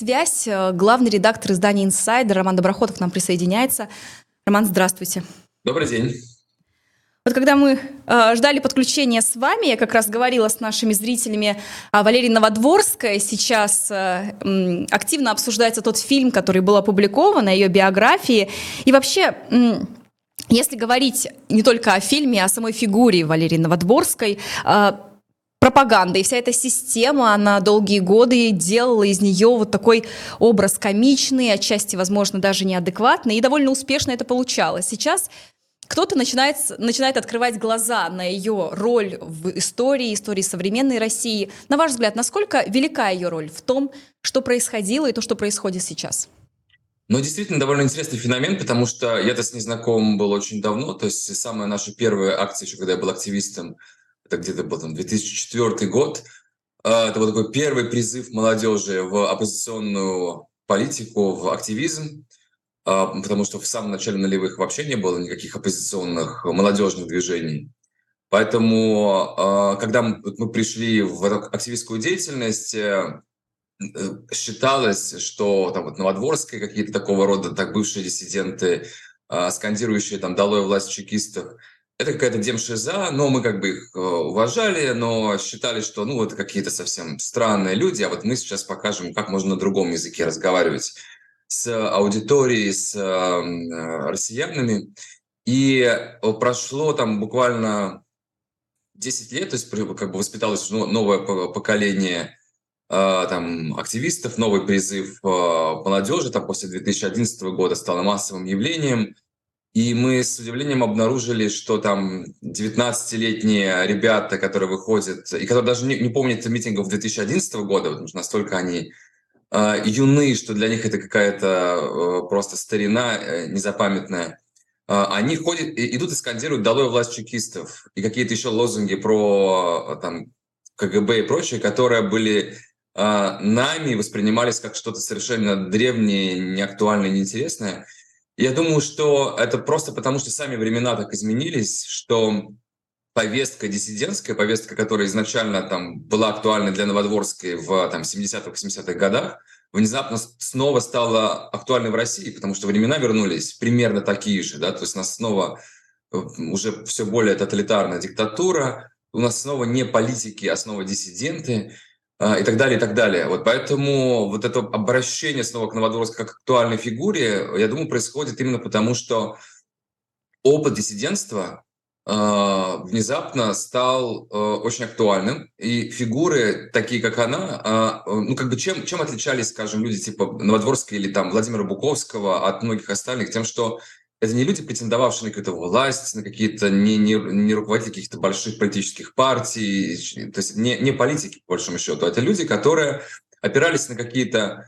связь. Э, главный редактор издания «Инсайдер» Роман Доброходов к нам присоединяется. Роман, здравствуйте. Добрый день. Вот когда мы э, ждали подключения с вами, я как раз говорила с нашими зрителями о Валерии Новодворской. Сейчас э, э, активно обсуждается тот фильм, который был опубликован, о ее биографии. И вообще, э, если говорить не только о фильме, а о самой фигуре Валерии Новодворской, э, пропаганда и вся эта система, она долгие годы делала из нее вот такой образ комичный, отчасти, возможно, даже неадекватный, и довольно успешно это получалось. Сейчас кто-то начинает, начинает открывать глаза на ее роль в истории, истории современной России. На ваш взгляд, насколько велика ее роль в том, что происходило и то, что происходит сейчас? Ну, действительно, довольно интересный феномен, потому что я-то с ней знаком был очень давно. То есть самая наша первая акция, еще когда я был активистом, это где-то был там 2004 год. А, это был такой первый призыв молодежи в оппозиционную политику, в активизм. А, потому что в самом начале нулевых вообще не было никаких оппозиционных молодежных движений. Поэтому, а, когда мы пришли в активистскую деятельность, э, считалось, что там вот Новодворская какие-то такого рода, так бывшие диссиденты, скандирующие там «Долой власть чекистов», это какая-то демшиза, но мы как бы их э, уважали, но считали, что ну это какие-то совсем странные люди, а вот мы сейчас покажем, как можно на другом языке разговаривать с аудиторией, с э, россиянами. И прошло там буквально 10 лет, то есть как бы воспиталось новое поколение э, там, активистов, новый призыв э, молодежи там, после 2011 года стало массовым явлением. И мы с удивлением обнаружили, что там 19-летние ребята, которые выходят, и которые даже не, не помнят митингов 2011 года, потому что настолько они э, юны, что для них это какая-то э, просто старина э, незапамятная. Э, они ходят, идут и скандируют «Долой власть чекистов» и какие-то еще лозунги про там, КГБ и прочее, которые были э, нами воспринимались как что-то совершенно древнее, неактуальное, неинтересное. Я думаю, что это просто потому, что сами времена так изменились, что повестка диссидентская, повестка, которая изначально там была актуальна для Новодворской в там, 70-х, 80-х годах, внезапно снова стала актуальной в России, потому что времена вернулись примерно такие же, да, то есть у нас снова э, уже все более тоталитарная диктатура, у нас снова не политики, а снова диссиденты и так далее, и так далее. Вот поэтому вот это обращение снова к Новодворской как актуальной фигуре, я думаю, происходит именно потому, что опыт диссидентства а, внезапно стал а, очень актуальным, и фигуры, такие как она, а, ну как бы чем, чем отличались, скажем, люди типа Новодворской или там Владимира Буковского от многих остальных, тем, что это не люди, претендовавшие на какую-то власть, на какие-то не, не, не руководители каких-то больших политических партий, то есть не, не политики, по большому счету, это люди, которые опирались на какие-то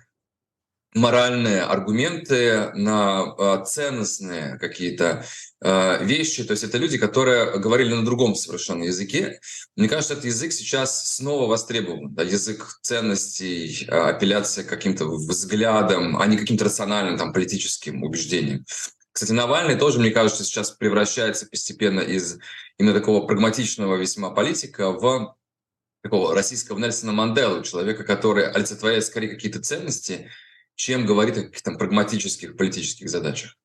моральные аргументы, на э, ценностные какие-то э, вещи. То есть это люди, которые говорили на другом совершенно языке. Мне кажется, этот язык сейчас снова востребован. Да, язык ценностей, апелляция к каким-то взглядам, а не каким-то рациональным там, политическим убеждениям. Кстати, Навальный тоже, мне кажется, сейчас превращается постепенно из именно такого прагматичного весьма политика в такого российского Нельсона Манделу, человека, который олицетворяет скорее какие-то ценности, чем говорит о каких-то прагматических политических задачах.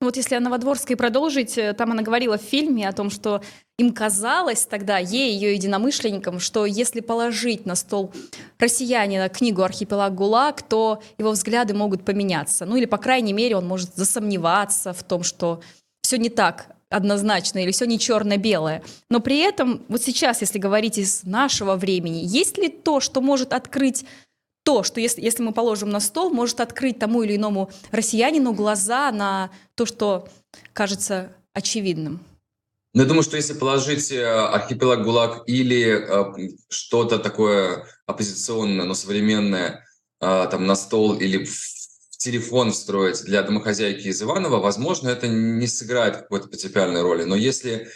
Ну вот если о Новодворской продолжить, э, там она говорила в фильме о том, что им казалось тогда, ей, ее единомышленникам, что если положить на стол россиянина книгу «Архипелаг ГУЛАГ», то его взгляды могут поменяться. Ну или, по крайней мере, он может засомневаться в том, что все не так однозначно или все не черно-белое. Но при этом вот сейчас, если говорить из нашего времени, есть ли то, что может открыть то, что если, если мы положим на стол, может открыть тому или иному россиянину глаза на то, что кажется очевидным. Ну, я думаю, что если положить э, архипелаг ГУЛАГ или э, что-то такое оппозиционное, но современное э, там на стол или в телефон встроить для домохозяйки из Иванова, возможно, это не сыграет какой-то принципиальной роли. Но если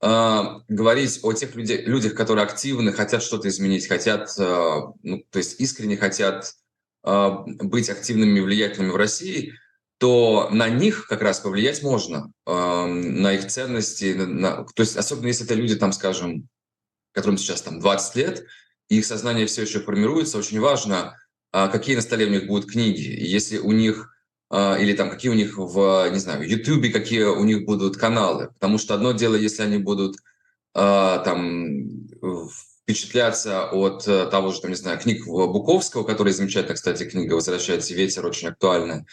а, говорить о тех людях, людях, которые активны, хотят что-то изменить, хотят, э, ну, то есть искренне хотят э, быть активными и влиятельными в России, то на них как раз повлиять можно, на их ценности. На, то есть особенно если это люди, там, скажем, которым сейчас там 20 лет, их сознание все еще формируется, очень важно а, какие на столе у них будут книги, если у них а, или там какие у них в, не знаю, Ютубе, какие у них будут каналы. Потому что одно дело, если они будут а, там впечатляться от э, того же, там, не знаю, книг Буковского, который замечательная, кстати, книга «Возвращается ветер», очень актуальная,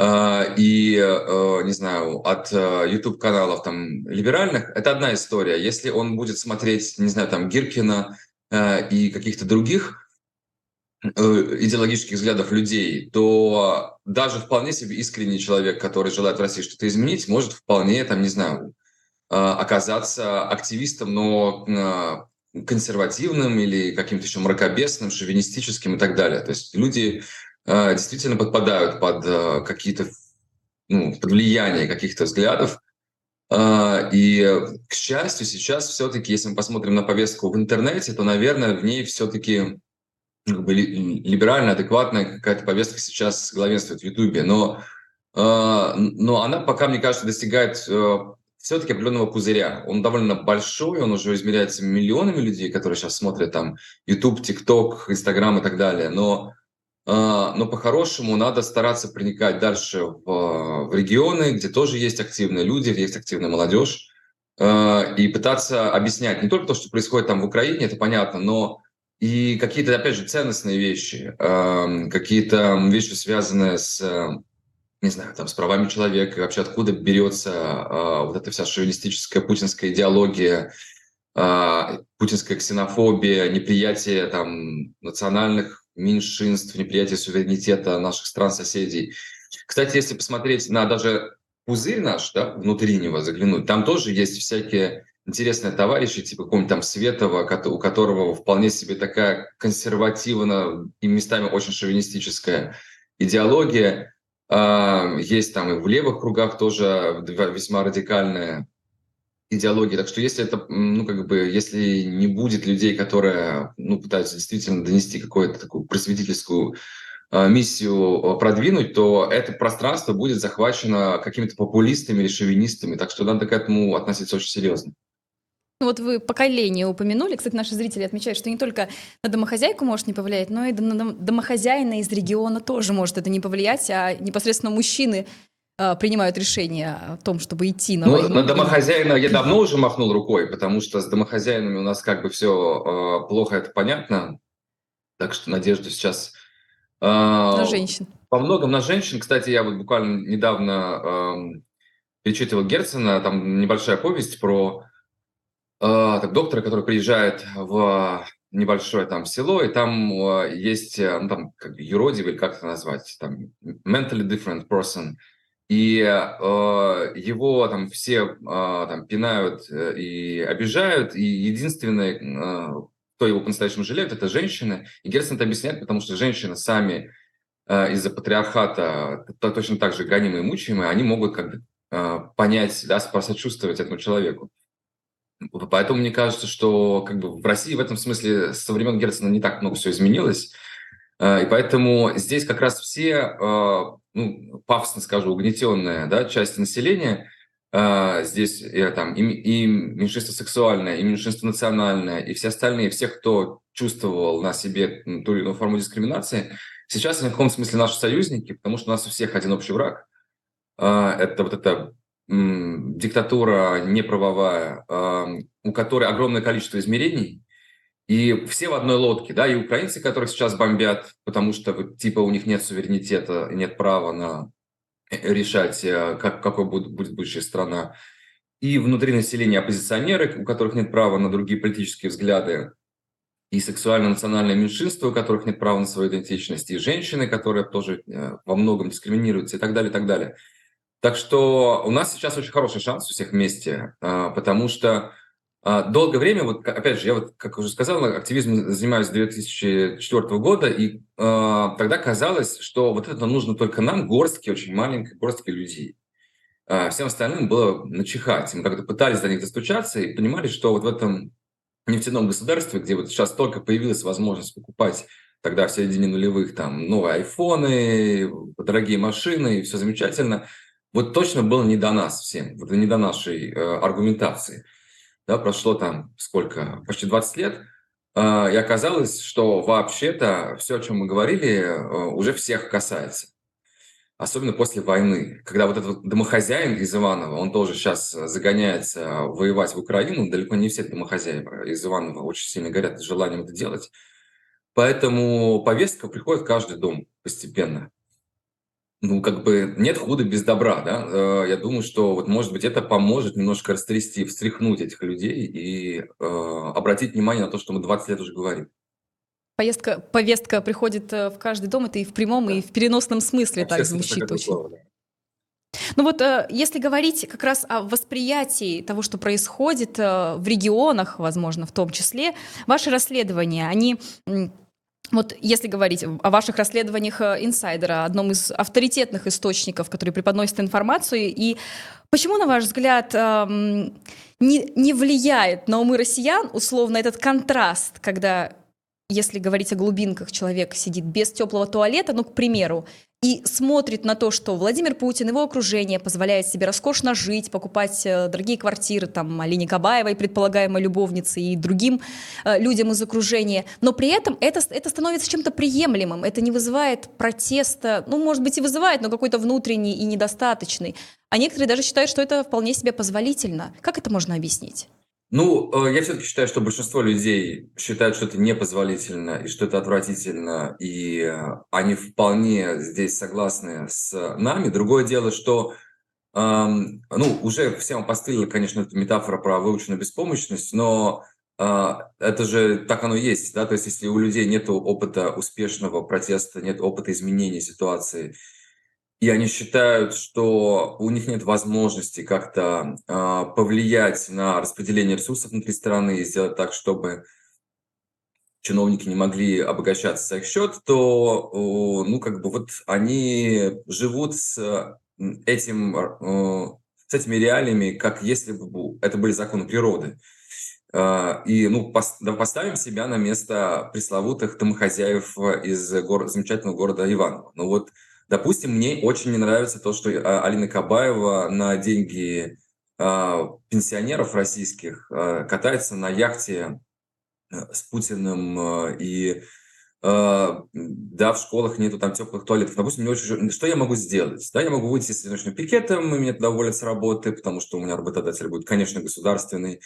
и, э, не знаю, от э, YouTube-каналов там либеральных, это одна история. Если он будет смотреть, не знаю, там Гиркина и каких-то других Э, идеологических взглядов людей, то даже вполне себе искренний человек, который желает в России что-то изменить, может вполне, там, не знаю, э, оказаться активистом, но э, консервативным или каким-то еще мракобесным, шовинистическим и так далее. То есть люди действительно подпадают под какие-то, ну, под влияние каких-то взглядов. И, к счастью, сейчас все-таки, если мы посмотрим на повестку в интернете, то, наверное, в ней все-таки как бы либеральная, адекватная какая-то повестка сейчас главенствует в Ютубе, но, э, но она пока, мне кажется, достигает э, все-таки определенного пузыря. Он довольно большой, он уже измеряется миллионами людей, которые сейчас смотрят там YouTube, TikTok, Instagram и так далее, но э, но по-хорошему надо стараться проникать дальше в, в регионы, где тоже есть активные люди, есть активная молодежь, э, и пытаться объяснять не только то, что происходит там в Украине, это понятно, но и какие-то, опять же, ценностные вещи, э, какие-то вещи, связанные с, э, не знаю, там, с правами человека, вообще откуда берется э, вот эта вся шовинистическая путинская идеология, э, путинская ксенофобия, неприятие там национальных меньшинств, неприятие суверенитета наших стран-соседей. Кстати, если посмотреть на даже пузырь наш, да, внутри него заглянуть, там тоже есть всякие интересные товарищи, типа какого-нибудь там Светова, у которого вполне себе такая консервативная и местами очень шовинистическая идеология. А, есть там и в левых кругах тоже весьма радикальная идеология. Так что если это, ну, как бы, если не будет людей, которые, ну, пытаются действительно донести какую-то такую просветительскую а, миссию продвинуть, то это пространство будет захвачено какими-то популистами или шовинистами. Так что надо к этому относиться очень серьезно. Ну вот вы поколение упомянули. Кстати, наши зрители отмечают, что не только на домохозяйку может не повлиять, но и на домохозяина из региона тоже может это не повлиять, а непосредственно мужчины э, принимают решение о том, чтобы идти на ну, войну. На домохозяина я давно уже махнул рукой, потому что с домохозяинами у нас как бы все э, плохо, это понятно. Так что надежду сейчас... Э, на женщин. По многом на женщин. Кстати, я вот буквально недавно э, перечитывал Герцена, там небольшая повесть про а, так, доктора, который приезжает в небольшое там село, и там э, есть, ну, там, как юродивый, как это назвать, там, mentally different person, и э, его там все э, там пинают э, и обижают, и единственное, э, кто его по-настоящему жалеет, это женщины. И Герцен это объясняет, потому что женщины сами э, из-за патриархата точно так же гонимые и мучаемые, они могут как бы э, понять, да, посочувствовать этому человеку. Поэтому мне кажется, что как бы в России в этом смысле со времен Герцена не так много все изменилось. Э, и поэтому здесь как раз все, э, ну, пафосно скажу, угнетенная да, часть населения, э, здесь там, и, и меньшинство сексуальное, и меньшинство национальное, и все остальные, все, кто чувствовал на себе ту или иную форму дискриминации, сейчас они в каком смысле наши союзники, потому что у нас у всех один общий враг. Это вот это диктатура неправовая, у которой огромное количество измерений, и все в одной лодке, да, и украинцы, которых сейчас бомбят, потому что типа у них нет суверенитета, нет права на э, решать, э, как, какой будет, будет будущая страна, и внутри населения оппозиционеры, у которых нет права на другие политические взгляды, и сексуально-национальное меньшинство, у которых нет права на свою идентичность, и женщины, которые тоже э, во многом дискриминируются, и так далее, и так далее. Так что у нас сейчас очень хороший шанс у всех вместе, а, потому что а, долгое время, вот опять же, я вот, как уже сказал, активизмом занимаюсь с 2004 года, и э, тогда казалось, что вот это нужно только нам, горстки, очень маленькой горстки людей. А всем остальным было начихать. Мы как-то пытались до них достучаться и понимали, что вот в этом нефтяном государстве, где вот сейчас только появилась возможность покупать тогда в середине нулевых там новые айфоны, дорогие машины, и все замечательно – вот точно было не до нас всем, вот не до нашей э, аргументации. Да, прошло там сколько, почти 20 лет, А, и оказалось, что вообще-то все, о чем мы говорили, э, уже всех касается. Особенно после войны, когда вот этот домохозяин из Иванова, он тоже сейчас загоняется воевать в Украину, далеко не все домохозяева из Иванова очень сильно горят желанием это делать. Поэтому повестка приходит в каждый дом постепенно. Ну, как бы нет худа без добра, да. Э, я думаю, что вот, может быть, это поможет немножко растрясти, встряхнуть этих людей и э, обратить внимание на то, что мы 20 лет уже говорим. Поездка, повестка приходит э, в каждый дом, это и в прямом, да. и в переносном смысле так звучит очень. Слово, да. Ну вот, э, если говорить как раз о восприятии того, что происходит в регионах, возможно, в том числе, ваши расследования, они вот если говорить о ваших расследованиях э, инсайдера, одном из авторитетных источников, который преподносит информацию, и почему, на ваш взгляд, эм, не, не влияет на умы россиян условно этот контраст, когда если говорить о глубинках, человек сидит без теплого туалета, ну, к примеру, и смотрит на то, что Владимир Путин, его окружение позволяет себе роскошно жить, покупать э, дорогие квартиры, там, Алине Кабаевой, предполагаемой любовнице, и другим э, людям из окружения, но при этом это, это становится чем-то приемлемым, это не вызывает протеста, ну, может быть, и вызывает, но какой-то внутренний и недостаточный. А некоторые даже считают, что это вполне себе позволительно. Как это можно объяснить? Ну, э, я все-таки считаю, что большинство людей считают, что это непозволительно и что это отвратительно, и э, они вполне здесь согласны с нами. Другое дело, что эм, ну, уже всем постылила, конечно, эта метафора про выученную беспомощность, но э, это же так оно есть, да, то есть если у людей нет опыта успешного протеста, нет опыта изменения ситуации, и они считают, что у них нет возможности как-то э, повлиять на распределение ресурсов внутри страны и сделать так, чтобы чиновники не могли обогащаться за их счет, то, э, ну, как бы вот они живут с этим, э, с этими реалиями, как если бы это были законы природы. Э, и, ну, пос, да, поставим себя на место пресловутых домохозяев из гор- замечательного города Иваново. Ну вот, Допустим, мне очень не нравится то, что а, Алина Кабаева на деньги а, пенсионеров российских а, катается на яхте с Путиным и да, в школах нету там теплых туалетов. Допустим, мне очень... что я могу сделать? Да, я могу выйти с одиночным пикетом, и меня туда уволят с работы, потому что у меня работодатель будет, конечно, государственный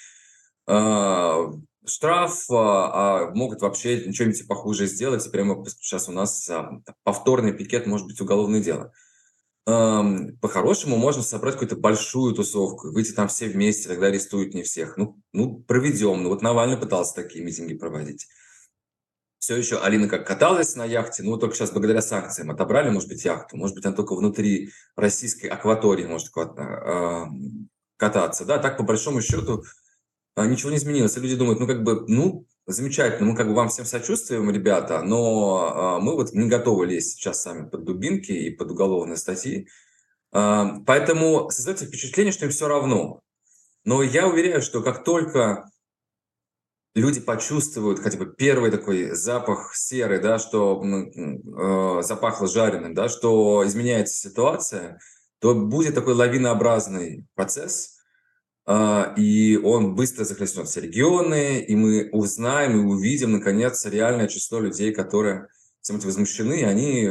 штраф, а, а могут вообще что-нибудь похуже сделать. И прямо сейчас у нас а, повторный пикет может быть уголовное дело. По-хорошему можно собрать какую-то большую тусовку, выйти там все вместе, тогда арестуют не всех. Ну, ну проведем. Ну вот Навальный пытался такие митинги проводить. Все еще Алина как каталась на яхте, ну только сейчас благодаря санкциям отобрали, может быть, яхту, может быть, она только внутри российской акватории может кататься. Да, так по большому счету а, ничего не изменилось. И люди думают, ну, как бы, ну, замечательно, мы как бы вам всем сочувствуем, ребята, но э, мы вот не готовы лезть сейчас сами под дубинки и под уголовные статьи. Э, поэтому создается впечатление, что им все равно. Но я уверяю, что как только люди почувствуют хотя бы первый такой запах серы, да, что э, запахло жареным, да, что изменяется ситуация, то будет такой лавинообразный процесс – а, и он быстро захлестнет все регионы, и мы узнаем и увидим, наконец, реальное число людей, которые всем этим возмущены, и они,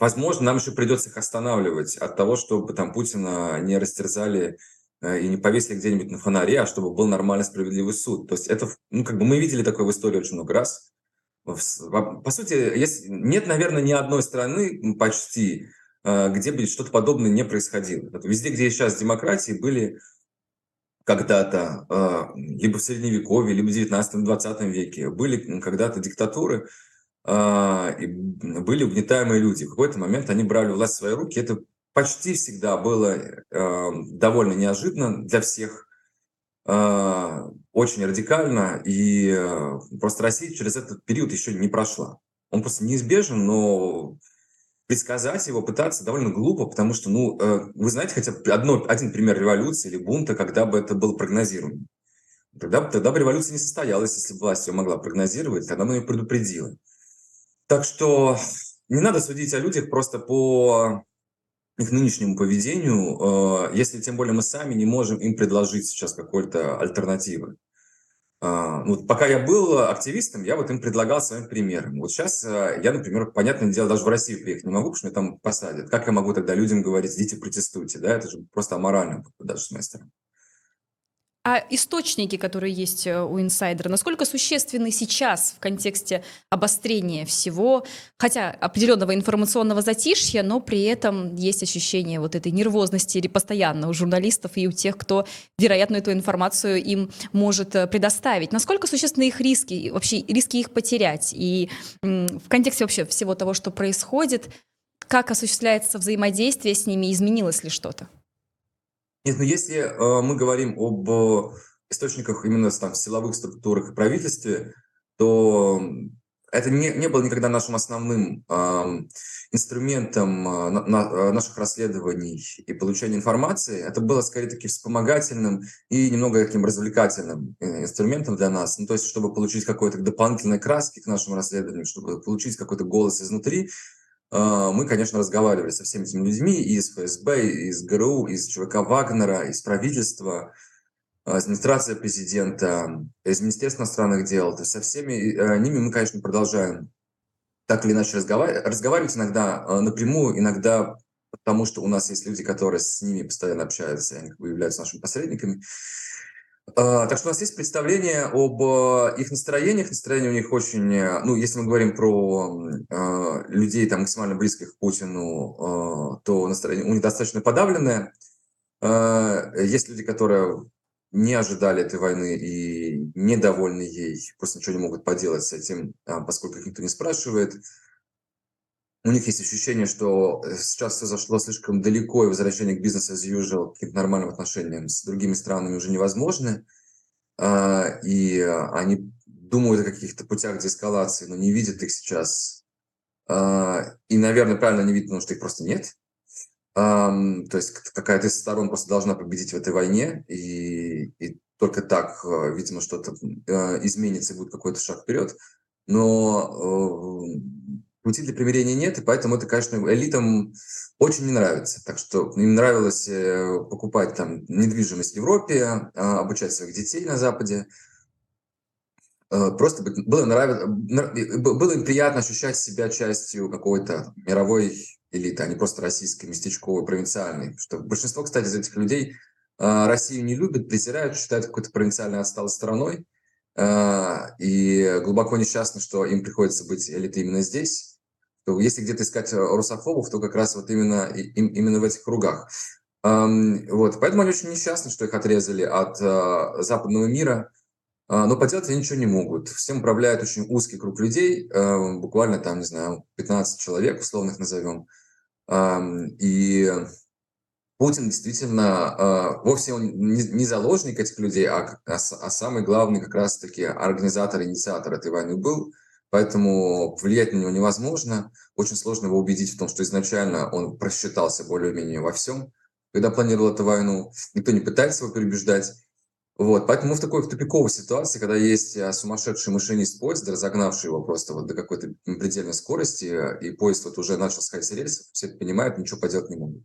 возможно, нам еще придется их останавливать от того, чтобы там Путина не растерзали э, и не повесили где-нибудь на фонаре, а чтобы был нормальный справедливый суд. То есть это, ну, как бы мы видели такое в истории очень много раз. По сути, есть, нет, наверное, ни одной страны почти, э, где бы что-то подобное не происходило. Везде, где сейчас демократии, были когда-то, а, либо в Средневековье, либо в 19-20 веке, были когда-то диктатуры, а, и были угнетаемые люди. В какой-то момент они брали власть в свои руки. Это почти всегда было а, довольно неожиданно для всех, очень радикально, и просто Россия через этот период еще не прошла. Он просто неизбежен, но предсказать его пытаться довольно глупо, потому что, ну, э, вы знаете хотя бы одно, один пример революции или бунта, когда бы это было прогнозируемо. Тогда, тогда бы революция не состоялась, если бы власть ее могла прогнозировать, тогда бы ее предупредила. Так что не надо судить о людях просто по их нынешнему поведению, э, если тем более мы сами не можем им предложить сейчас какой-то альтернативы. А, ну, вот пока я был активистом, я вот им предлагал своим примером. Вот сейчас а, я, например, понятное дело, даже в Россию приехать не могу, потому что меня там посадят. Как я могу тогда людям говорить, идите протестуйте, да? Это же просто аморально даже с моей стороны. А источники, которые есть э, у инсайдера, насколько существенны сейчас в контексте обострения всего, хотя определенного информационного затишья, но при этом есть ощущение вот этой нервозности или постоянно у журналистов и у тех, кто, вероятно, эту информацию им может э, предоставить. Насколько существенны их риски, вообще риски их потерять? И в контексте вообще всего того, что происходит, как осуществляется взаимодействие с ними, изменилось ли что-то? Нет, но если э, мы говорим об э, источниках именно там, силовых структурах и правительстве, то это не, не было никогда нашим основным э, инструментом э, на, э, наших расследований и получения информации. Это было скорее таки вспомогательным и немного таким развлекательным э, инструментом для нас. Ну, то есть, чтобы получить какой-то дополнительной краски к нашему расследованию, чтобы получить какой-то голос изнутри, мы, конечно, разговаривали со всеми этими людьми из ФСБ, из ГРУ, из ЧВК Вагнера, из правительства, а, из администрации президента, из Министерства иностранных дел. То есть со всеми э, ними мы, конечно, продолжаем так или иначе разговаривать, разговаривать иногда а, напрямую, иногда потому что у нас есть люди, которые с ними постоянно общаются, они являются нашими посредниками. А, так что у нас есть представление об э, их настроениях. Настроение у них очень, э, ну, если мы говорим про э, людей там максимально близких к Путину, то настроение у них достаточно подавленное. Есть люди, которые не ожидали этой войны и недовольны ей, просто ничего не могут поделать с этим, поскольку их никто не спрашивает у них есть ощущение, что э, сейчас все зашло слишком далеко, и возвращение к бизнесу as usual, к нормальным отношениям с другими странами уже невозможно. А, и они думают о каких-то путях деэскалации, но не видят их сейчас. А, и, наверное, правильно не видят, потому что их просто нет. То есть какая-то из сторон просто должна победить в этой войне, и, и только так, э, видимо, что-то э, изменится и будет какой-то шаг вперед. Но пути для примирения нет, и поэтому это, конечно, элитам очень не нравится. Так что им нравилось э, покупать там недвижимость в Европе, а, обучать своих детей на Западе. Э, просто было, нрав... было им приятно ощущать себя частью какой-то мировой элиты, а не просто российской, местечковой, провинциальной. Что большинство, кстати, из этих людей э, Россию не любят, презирают, считают какой-то провинциальной отсталой страной и глубоко несчастны, что им приходится быть элитой именно здесь то если где-то искать э, русофобов, то как раз вот именно, именно в этих кругах. Вот, поэтому они очень несчастны, что их отрезали от э, западного мира, а, но поделать они ничего не могут. Всем управляет очень узкий круг людей, э, буквально там, не знаю, 15 человек, условно их назовем. И Путин действительно вовсе он не заложник этих людей, а, а, а самый главный как раз-таки организатор, инициатор этой войны был – Поэтому влиять на него невозможно. Очень сложно его убедить в том, что изначально он просчитался более-менее во всем, когда планировал эту войну. Никто не пытается его переубеждать. Вот, поэтому в такой в тупиковой ситуации, когда есть а, сумасшедший машинист поезда, разогнавший его просто вот до какой-то предельной скорости, и поезд вот уже начал сходить с рельсов, все это понимают, ничего поделать не могут.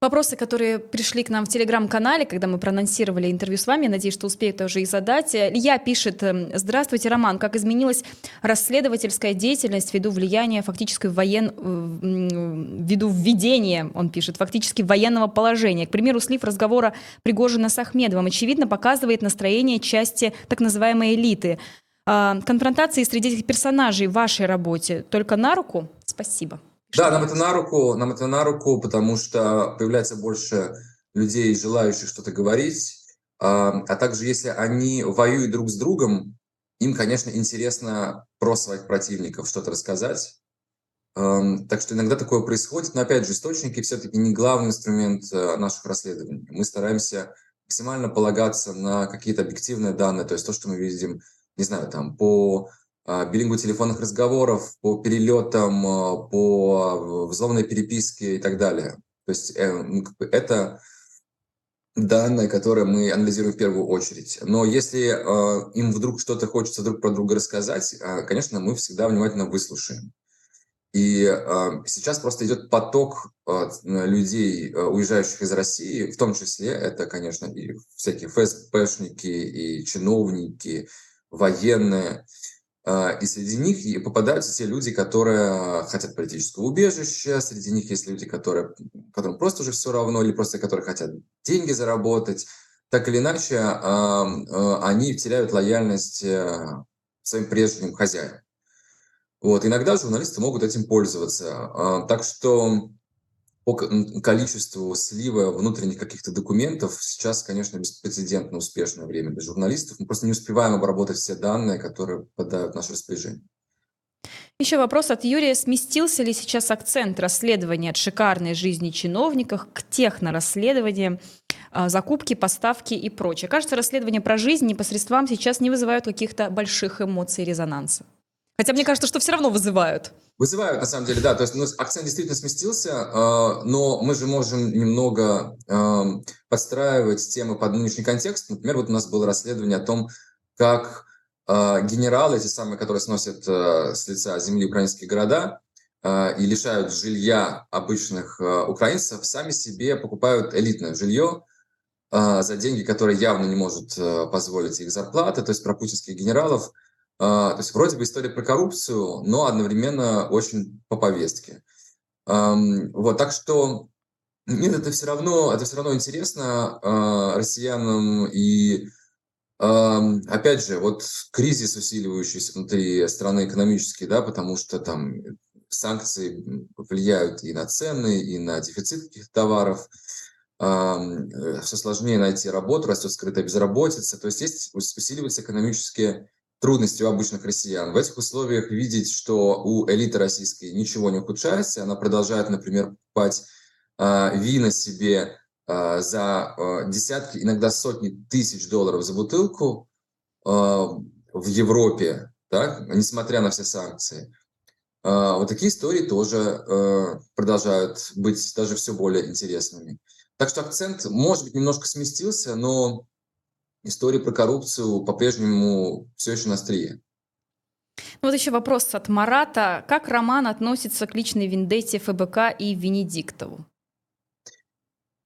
Вопросы, которые пришли к нам в телеграм-канале, когда мы проанонсировали интервью с вами, надеюсь, что успею тоже и задать. Илья пишет, эм, здравствуйте, Роман, как изменилась расследовательская деятельность ввиду влияния фактически воен... ввиду введения, он пишет, фактически военного положения. К примеру, слив разговора Пригожина с Ахмедовым, очевидно, показывает настроение части так называемой элиты. А, конфронтации среди этих персонажей в вашей работе только на руку? Спасибо. Да, нам это на руку, нам это на руку, потому что появляется больше людей, желающих что-то говорить, а, а также если они воюют друг с другом, им, конечно, интересно про своих противников что-то рассказать. Так что иногда такое происходит, но опять же, источники все-таки не главный инструмент э, наших расследований. Мы стараемся максимально полагаться на какие-то объективные данные, то есть то, что мы видим, не знаю, там по а, биллингу телефонных разговоров, по перелетам, а, по взломной переписке и так далее. То есть э, это данные, которые мы анализируем в первую очередь. Но если э, им вдруг что-то хочется друг про друга рассказать, конечно, мы всегда внимательно выслушаем. И сейчас просто идет поток людей, уезжающих из России, в том числе это, конечно, и всякие ФСБшники, и чиновники, военные. Э, и среди них попадаются те люди, которые хотят политического убежища, среди них есть люди, которые, которым просто уже все равно, или просто которые хотят деньги заработать. Так или иначе, э, они теряют лояльность э, своим прежним хозяевам. Вот. Иногда журналисты могут этим пользоваться. А, так что по количеству слива внутренних каких-то документов сейчас, конечно, беспрецедентно успешное время для журналистов. Мы просто не успеваем обработать все данные, которые попадают в наше распоряжение. Еще вопрос от Юрия. Сместился ли сейчас акцент расследования от шикарной жизни чиновников к технорасследованиям, а, закупки, поставки и прочее? Кажется, расследования про жизнь непосредством сейчас не вызывают каких-то больших эмоций резонанса. Хотя мне кажется, что все равно вызывают. Вызывают, на самом деле, да. То есть ну, акцент действительно сместился, э, но мы же можем немного э, подстраивать темы под нынешний контекст. Например, вот у нас было расследование о том, как э, генералы, эти самые, которые сносят э, с лица земли украинские города э, и лишают жилья обычных э, украинцев, сами себе покупают элитное жилье, за деньги, которые явно не может позволить их зарплаты, то есть про путинских генералов – то есть вроде бы история про коррупцию, но одновременно очень по повестке. Вот, так что нет, это все равно, это все равно интересно э, россиянам и опять же, вот кризис усиливающийся внутри страны экономический, да, потому что там санкции влияют и на цены, и на дефицит каких-то товаров, э, все сложнее найти работу, растет скрытая безработица, то есть есть усиливаются экономические трудности у обычных россиян. В этих условиях видеть, что у элиты российской ничего не ухудшается, она продолжает, например, покупать э, вина себе э, за э, десятки, иногда сотни тысяч долларов за бутылку э, в Европе, да, несмотря на все санкции. Э, вот такие истории тоже э, продолжают быть даже все более интересными. Так что акцент, может быть, немножко сместился, но история про коррупцию по-прежнему все еще на острие. Ну вот еще вопрос от Марата. Как Роман относится к личной вендетте ФБК и Венедиктову?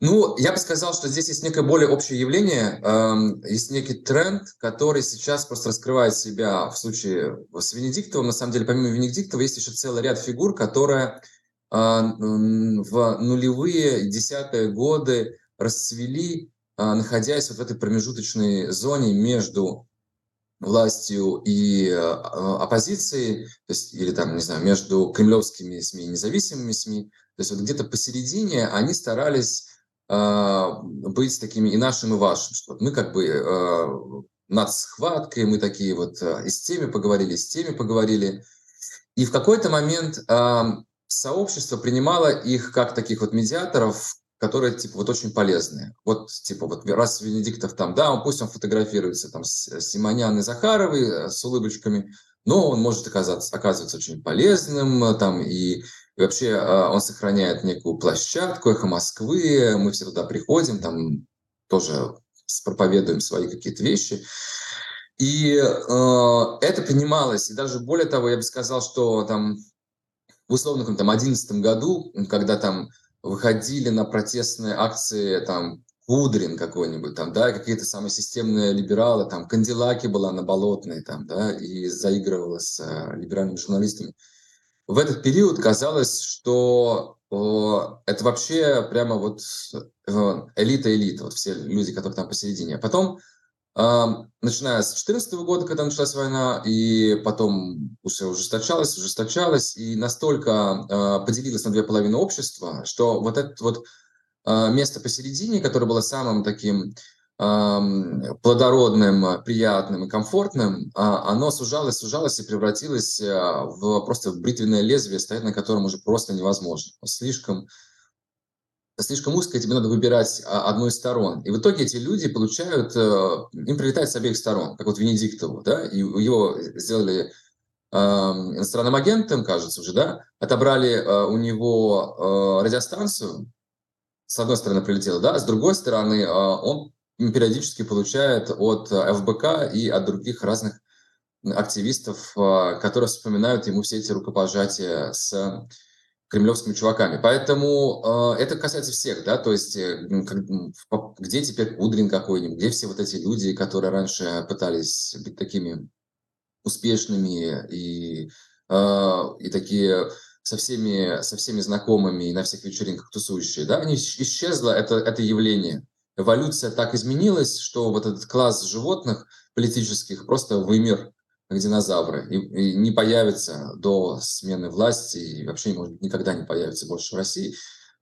Ну, я бы сказал, что здесь есть некое более общее явление, э, есть некий тренд, который сейчас просто раскрывает себя в случае с Венедиктовым. На самом деле, помимо Венедиктова, есть еще целый ряд фигур, которые э, в нулевые, десятые годы расцвели находясь вот в этой промежуточной зоне между властью и а, оппозицией, то есть, или там, не знаю, между кремлевскими СМИ и независимыми СМИ, то есть вот где-то посередине они старались э, быть такими и нашим, и вашим, что вот мы как бы э, над схваткой, мы такие вот э, и с теми поговорили, и с теми поговорили. И в какой-то момент э, сообщество принимало их как таких вот медиаторов, которые, типа, вот очень полезные. Вот, типа, вот раз Венедиктов там, да, он, пусть он фотографируется там с Симонян и Захаровой э, с улыбочками, но он может оказаться, оказываться очень полезным, э, там, и, и вообще э, он сохраняет некую площадку «Эхо Москвы», мы все туда приходим, там тоже проповедуем свои какие-то вещи. И э, это понималось, и даже более того, я бы сказал, что там в условном там 11 году, когда там выходили на протестные акции, там, Кудрин какой-нибудь, там, да, какие-то самые системные либералы, там, Кандилаки была на Болотной, там, да, и заигрывала с э, либеральными журналистами. В этот период казалось, что о, это вообще прямо вот э, элита-элита, вот все люди, которые там посередине. А потом начиная с 2014 года, когда началась война, и потом уже ужесточалась, ужесточалась, и настолько э, поделилась на две половины общества, что вот это вот э, место посередине, которое было самым таким э, плодородным, приятным и комфортным, э, оно сужалось, сужалось и превратилось в просто в бритвенное лезвие, стоять на котором уже просто невозможно. Слишком слишком узкое, тебе надо выбирать а, одну из сторон. И в итоге эти люди получают, э, им прилетает с обеих сторон, как вот Венедиктову, да, и его сделали э, иностранным агентом, кажется уже, да, отобрали э, у него э, радиостанцию, с одной стороны прилетело, да, с другой стороны он периодически получает от ФБК и от других разных активистов, которые вспоминают ему все эти рукопожатия с кремлевскими чуваками. Поэтому э, это касается всех, да, то есть э, как, где теперь Кудрин какой-нибудь, где все вот эти люди, которые раньше пытались быть такими успешными и, э, и такие со всеми, со всеми знакомыми и на всех вечеринках тусующие, да, они исчезло это, это явление. Эволюция так изменилась, что вот этот класс животных политических просто вымер как динозавры, и, и не появится до смены власти, и вообще, может никогда не появится больше в России.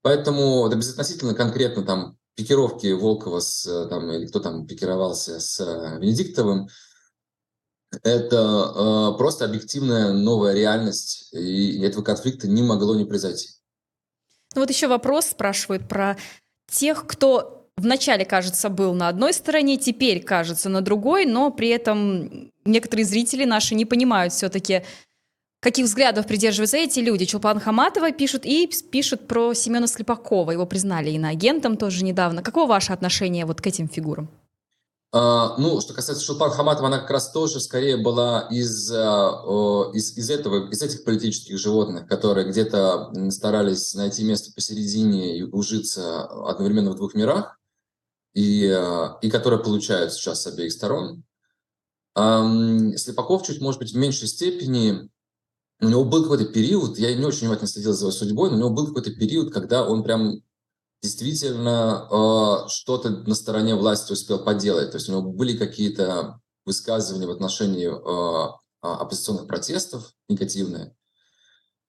Поэтому это безотносительно конкретно там пикировки Волкова с, там, или кто там пикировался с э, Венедиктовым, это э, просто объективная новая реальность, и этого конфликта не могло не произойти. Ну вот еще вопрос спрашивают про тех, кто вначале, кажется, был на одной стороне, теперь кажется на другой, но при этом некоторые зрители наши не понимают все-таки, каких взглядов придерживаются эти люди. Чулпан Хаматова пишут и пишут про Семена Слепакова. Его признали иноагентом тоже недавно. Какое ваше отношение вот к этим фигурам? А, ну, что касается Шулпан Хаматова, она как раз тоже скорее была из, а, из, из, этого, из этих политических животных, которые где-то старались найти место посередине и ужиться одновременно в двух мирах и, э, и которые получают сейчас с обеих сторон. Слепаков чуть, может быть, в меньшей степени, у него был какой-то период, я не очень внимательно следил за его судьбой, но у него был какой-то период, когда он прям действительно э, что-то на стороне власти успел поделать. То есть у него были какие-то высказывания в отношении э, оппозиционных протестов негативные.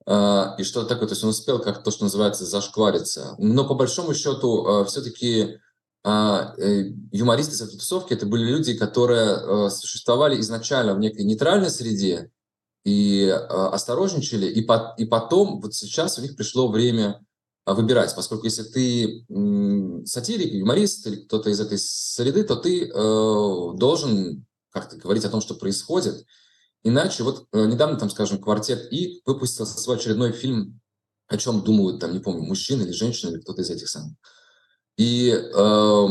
Э, и что-то такое. То есть он успел, как то, что называется, зашквариться. Но по большому счету э, все-таки а, юмористы с этой тусовки это были люди, которые э, существовали изначально в некой нейтральной среде и э, осторожничали, и, по, и потом, вот сейчас у них пришло время выбирать, поскольку если ты сатирик, юморист или кто-то из этой среды, то ты должен как-то говорить о том, что происходит. Иначе, вот недавно, там, скажем, квартет И выпустил свой очередной фильм, о чем думают, там, не помню, мужчина или женщина, или кто-то из этих самых. И, э,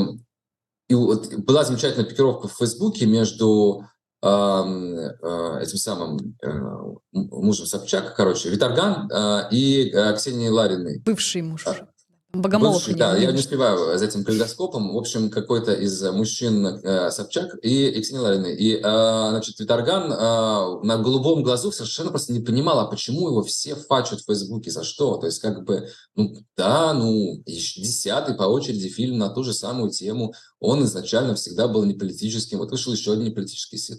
и вот была замечательная пикировка в Фейсбуке между э, э, этим самым э, мужем Собчак, короче, Виторган э, и э, Ксенией Лариной. Бывший муж. Богомолов. Бывший, да, я не успеваю за этим калейдоскопом. В общем, какой-то из мужчин э, Собчак и, Ксения Ларина. И, э, значит, Виторган э, на голубом глазу совершенно просто не понимал, а почему его все фачат в Фейсбуке, за что? То есть, как бы, ну, да, ну, десятый по очереди фильм на ту же самую тему. Он изначально всегда был не политическим. Вот вышел еще один политический сил.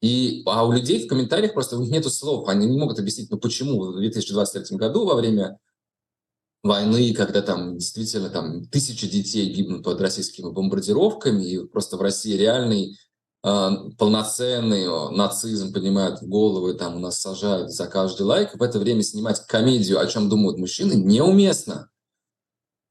И, а у людей в комментариях просто у них нету слов, они не могут объяснить, ну почему в 2023 году во время войны, когда там действительно там тысячи детей гибнут под российскими бомбардировками, и просто в России реальный э, полноценный нацизм поднимают головы, там у нас сажают за каждый лайк, в это время снимать комедию, о чем думают мужчины, неуместно.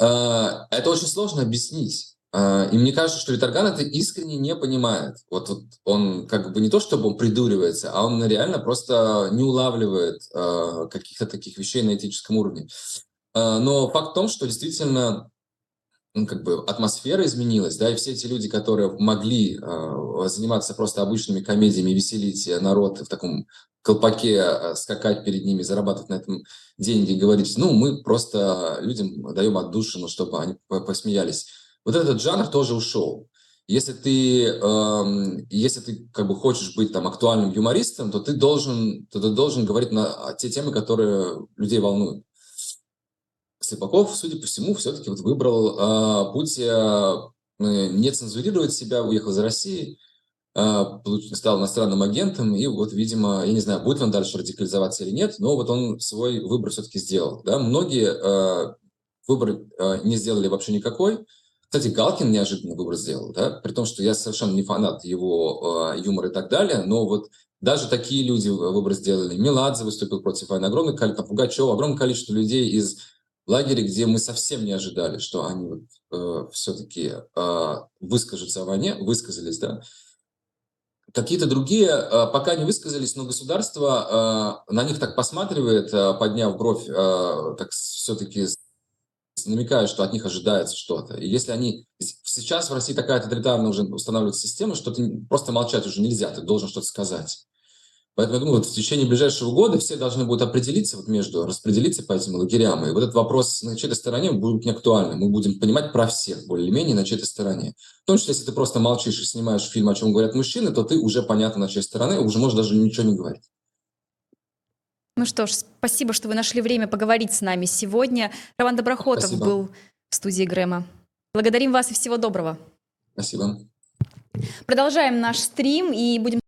Э, это очень сложно объяснить. Uh, и мне кажется, что Виторган это искренне не понимает. Вот, вот он как бы не то, чтобы он придуривается, а он реально просто не улавливает uh, каких-то таких вещей на этическом уровне. А, но факт в том, что действительно ну, как бы атмосфера изменилась, да, и все эти люди, которые могли э, заниматься просто обычными комедиями, веселить народ в таком колпаке, э, скакать перед ними, зарабатывать на этом деньги, говорить, ну, мы просто людям даем отдушину, чтобы они посмеялись. Вот этот жанр тоже ушел. Если ты, э, если ты как бы хочешь быть там актуальным юмористом, то ты должен, то ты должен говорить на те темы, которые людей волнуют. Слепаков, судя по всему, все-таки вот выбрал э, путь э, не цензурировать себя, уехал из России, э, стал иностранным агентом, и вот, видимо, я не знаю, будет он дальше радикализоваться или нет, но вот он свой выбор все-таки сделал. Да? Многие э, выбор э, не сделали вообще никакой. Кстати, Галкин неожиданно выбор сделал, да? при том, что я совершенно не фанат его э, юмора и так далее, но вот даже такие люди выбор сделали. Меладзе выступил против войны, огромное количество, Пугачева, огромное количество людей из лагере, где мы совсем не ожидали, что они э, все-таки э, выскажутся о войне, высказались, да. Какие-то другие э, пока не высказались, но государство э, на них так посматривает, э, подняв бровь, э, так все-таки намекая, что от них ожидается что-то. И если они... Сейчас в России такая тоталитарная уже устанавливается система, что ты просто молчать уже нельзя, ты должен что-то сказать. Поэтому я думаю, вот в течение ближайшего года все должны будут определиться вот между, распределиться по этим лагерям. И вот этот вопрос на чьей-то стороне будет не актуальным. Мы будем понимать про всех более-менее на чьей-то стороне. В том числе, если ты просто молчишь и снимаешь фильм, о чем говорят мужчины, то ты уже понятно на чьей стороне, уже можешь даже ничего не говорить. Ну что ж, спасибо, что вы нашли время поговорить с нами сегодня. Роман Доброхотов Спасибо. был в студии Грэма. Благодарим вас и всего доброго. Спасибо. Продолжаем наш стрим и будем